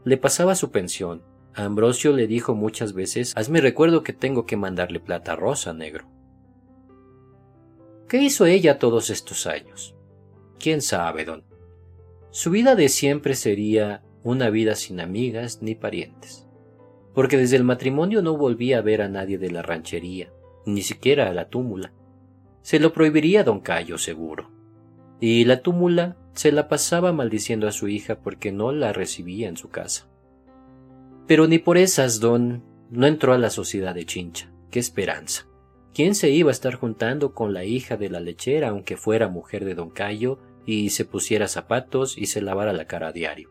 Le pasaba su pensión. A Ambrosio le dijo muchas veces Hazme recuerdo que tengo que mandarle plata rosa, negro. ¿Qué hizo ella todos estos años? ¿Quién sabe, don? Su vida de siempre sería una vida sin amigas ni parientes, porque desde el matrimonio no volvía a ver a nadie de la ranchería, ni siquiera a la túmula. Se lo prohibiría don Cayo seguro. Y la túmula se la pasaba maldiciendo a su hija porque no la recibía en su casa. Pero ni por esas don no entró a la sociedad de Chincha. ¡Qué esperanza! ¿Quién se iba a estar juntando con la hija de la lechera aunque fuera mujer de don Cayo y se pusiera zapatos y se lavara la cara a diario?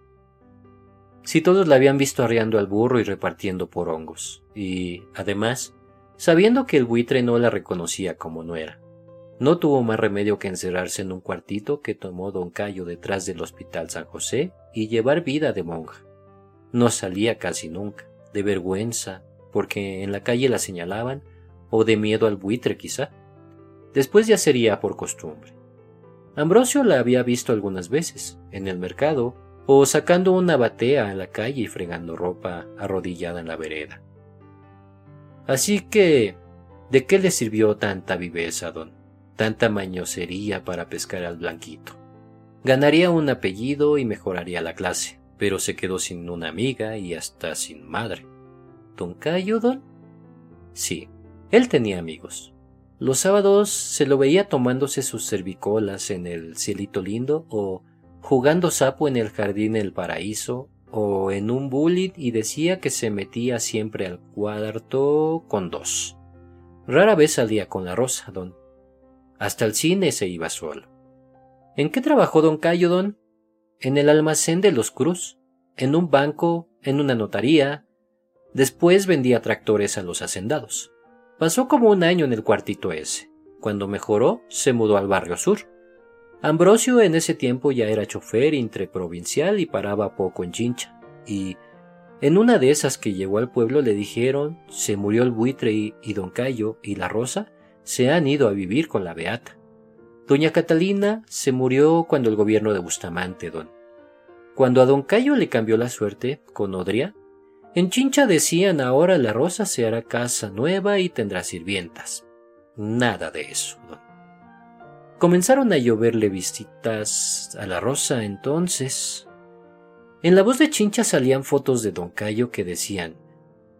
Si todos la habían visto arriando al burro y repartiendo por hongos, y, además, sabiendo que el buitre no la reconocía como no era, no tuvo más remedio que encerrarse en un cuartito que tomó don Cayo detrás del Hospital San José y llevar vida de monja. No salía casi nunca, de vergüenza, porque en la calle la señalaban, o de miedo al buitre quizá. Después ya sería por costumbre. Ambrosio la había visto algunas veces, en el mercado, o sacando una batea en la calle y fregando ropa arrodillada en la vereda. Así que, ¿de qué le sirvió tanta viveza, don? Tanta mañosería para pescar al blanquito. Ganaría un apellido y mejoraría la clase, pero se quedó sin una amiga y hasta sin madre. ¿Don Cayo? Sí, él tenía amigos. Los sábados se lo veía tomándose sus cervicolas en el cielito lindo o jugando sapo en el jardín del paraíso o en un bullet y decía que se metía siempre al cuarto con dos. Rara vez salía con la rosa, don, hasta el cine se iba solo. ¿En qué trabajó don Cayo, don? En el almacén de los Cruz, en un banco, en una notaría. Después vendía tractores a los hacendados. Pasó como un año en el cuartito ese. Cuando mejoró, se mudó al barrio sur. Ambrosio en ese tiempo ya era chofer interprovincial y paraba poco en Chincha, y en una de esas que llegó al pueblo le dijeron se murió el buitre y, y don Cayo y la Rosa se han ido a vivir con la Beata. Doña Catalina se murió cuando el gobierno de Bustamante, don. Cuando a don Cayo le cambió la suerte con Odria, en Chincha decían ahora la Rosa se hará casa nueva y tendrá sirvientas. Nada de eso, don. Comenzaron a lloverle visitas a la Rosa entonces. En la voz de Chincha salían fotos de don Cayo que decían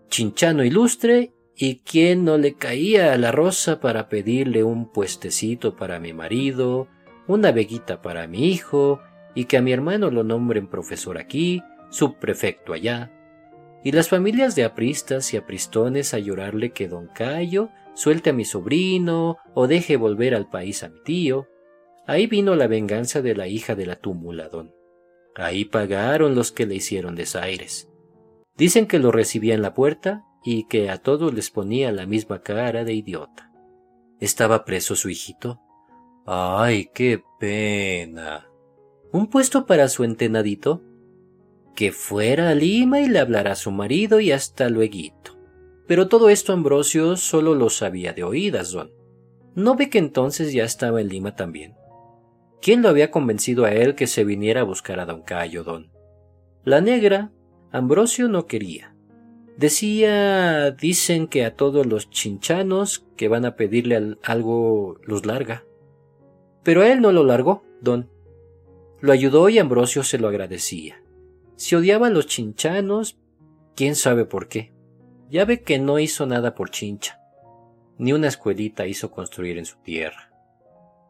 Chinchano ilustre y quién no le caía a la Rosa para pedirle un puestecito para mi marido, una veguita para mi hijo, y que a mi hermano lo nombren profesor aquí, subprefecto allá, y las familias de apristas y apristones a llorarle que don Cayo suelte a mi sobrino o deje volver al país a mi tío. Ahí vino la venganza de la hija de la túmula, don. Ahí pagaron los que le hicieron desaires. Dicen que lo recibía en la puerta y que a todos les ponía la misma cara de idiota. ¿Estaba preso su hijito? ¡Ay, qué pena! ¿Un puesto para su entenadito? Que fuera a Lima y le hablara a su marido y hasta luego. Pero todo esto Ambrosio solo lo sabía de oídas, don. ¿No ve que entonces ya estaba en Lima también? ¿Quién lo había convencido a él que se viniera a buscar a don Cayo, don? La negra, Ambrosio no quería. Decía, dicen que a todos los chinchanos que van a pedirle algo los larga. Pero a él no lo largó, don. Lo ayudó y Ambrosio se lo agradecía. Si odiaba a los chinchanos, quién sabe por qué. Ya ve que no hizo nada por Chincha. Ni una escuelita hizo construir en su tierra.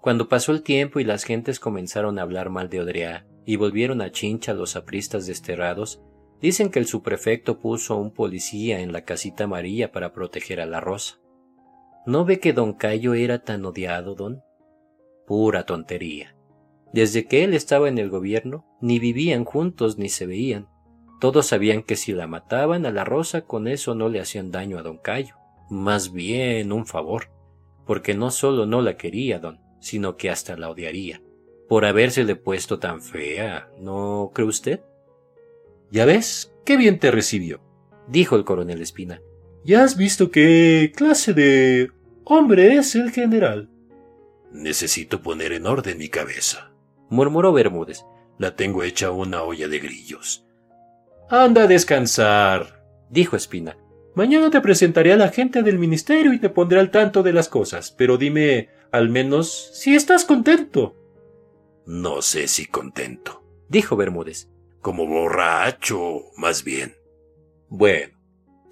Cuando pasó el tiempo y las gentes comenzaron a hablar mal de Odrea y volvieron a Chincha los apristas desterrados, Dicen que el subprefecto puso un policía en la casita amarilla para proteger a la rosa. ¿No ve que don Cayo era tan odiado, don? Pura tontería. Desde que él estaba en el gobierno, ni vivían juntos ni se veían. Todos sabían que si la mataban a la rosa con eso no le hacían daño a don Cayo. Más bien un favor, porque no solo no la quería, don, sino que hasta la odiaría, por habérsele puesto tan fea, ¿no cree usted? Ya ves, qué bien te recibió, dijo el coronel Espina. Ya has visto qué clase de hombre es el general. Necesito poner en orden mi cabeza, murmuró Bermúdez. La tengo hecha una olla de grillos. Anda a descansar, dijo Espina. Mañana te presentaré a la gente del ministerio y te pondré al tanto de las cosas, pero dime, al menos, si estás contento. No sé si contento, dijo Bermúdez como borracho, más bien. Bueno,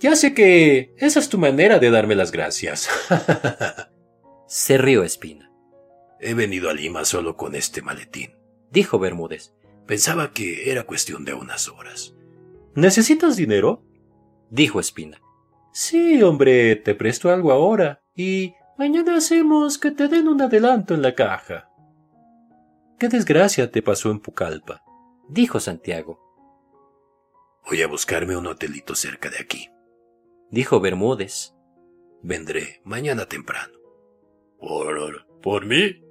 ya sé que esa es tu manera de darme las gracias. Se rió Espina. He venido a Lima solo con este maletín, dijo Bermúdez. Pensaba que era cuestión de unas horas. ¿Necesitas dinero? dijo Espina. Sí, hombre, te presto algo ahora y mañana hacemos que te den un adelanto en la caja. ¿Qué desgracia te pasó en Pucallpa? Dijo Santiago. Voy a buscarme un hotelito cerca de aquí, dijo Bermúdez. Vendré mañana temprano. ¿Por, por mí?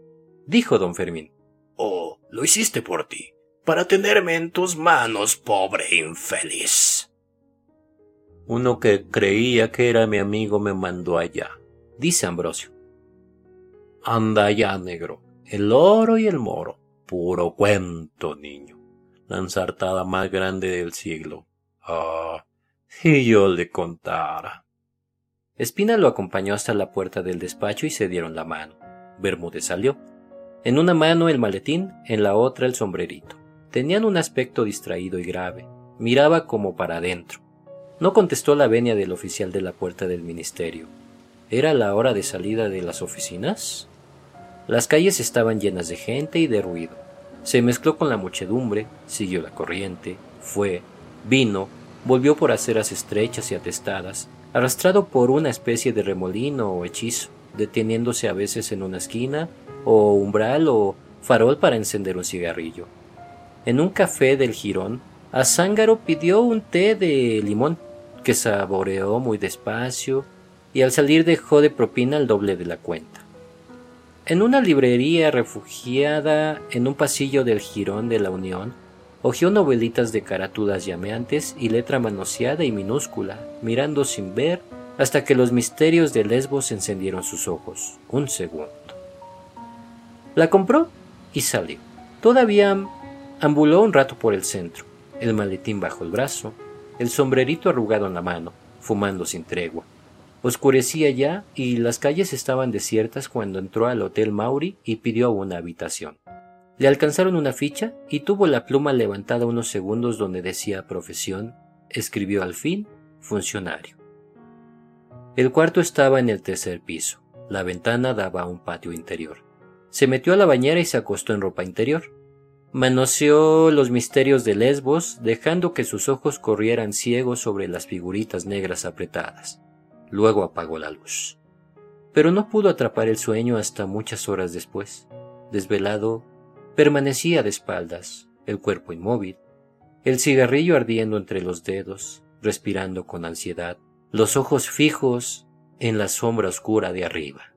dijo don Fermín. Oh, lo hiciste por ti, para tenerme en tus manos, pobre infeliz. Uno que creía que era mi amigo me mandó allá, dice Ambrosio. Anda allá, negro, el oro y el moro. Puro cuento, niño ensartada más grande del siglo. Ah, si yo le contara. Espina lo acompañó hasta la puerta del despacho y se dieron la mano. Bermúdez salió. En una mano el maletín, en la otra el sombrerito. Tenían un aspecto distraído y grave. Miraba como para adentro. No contestó la venia del oficial de la puerta del ministerio. ¿Era la hora de salida de las oficinas? Las calles estaban llenas de gente y de ruido. Se mezcló con la muchedumbre, siguió la corriente, fue, vino, volvió por aceras estrechas y atestadas, arrastrado por una especie de remolino o hechizo, deteniéndose a veces en una esquina, o umbral o farol para encender un cigarrillo. En un café del Girón, Azángaro pidió un té de limón, que saboreó muy despacio, y al salir dejó de propina el doble de la cuenta. En una librería refugiada en un pasillo del jirón de la Unión, hojeó novelitas de caratudas llameantes y letra manoseada y minúscula, mirando sin ver hasta que los misterios de Lesbos encendieron sus ojos. Un segundo. La compró y salió. Todavía ambuló un rato por el centro, el maletín bajo el brazo, el sombrerito arrugado en la mano, fumando sin tregua. Oscurecía ya y las calles estaban desiertas cuando entró al Hotel Mauri y pidió una habitación. Le alcanzaron una ficha y tuvo la pluma levantada unos segundos donde decía profesión, escribió al fin funcionario. El cuarto estaba en el tercer piso. La ventana daba a un patio interior. Se metió a la bañera y se acostó en ropa interior. Manoseó los misterios de Lesbos, dejando que sus ojos corrieran ciegos sobre las figuritas negras apretadas. Luego apagó la luz. Pero no pudo atrapar el sueño hasta muchas horas después. Desvelado, permanecía de espaldas, el cuerpo inmóvil, el cigarrillo ardiendo entre los dedos, respirando con ansiedad, los ojos fijos en la sombra oscura de arriba.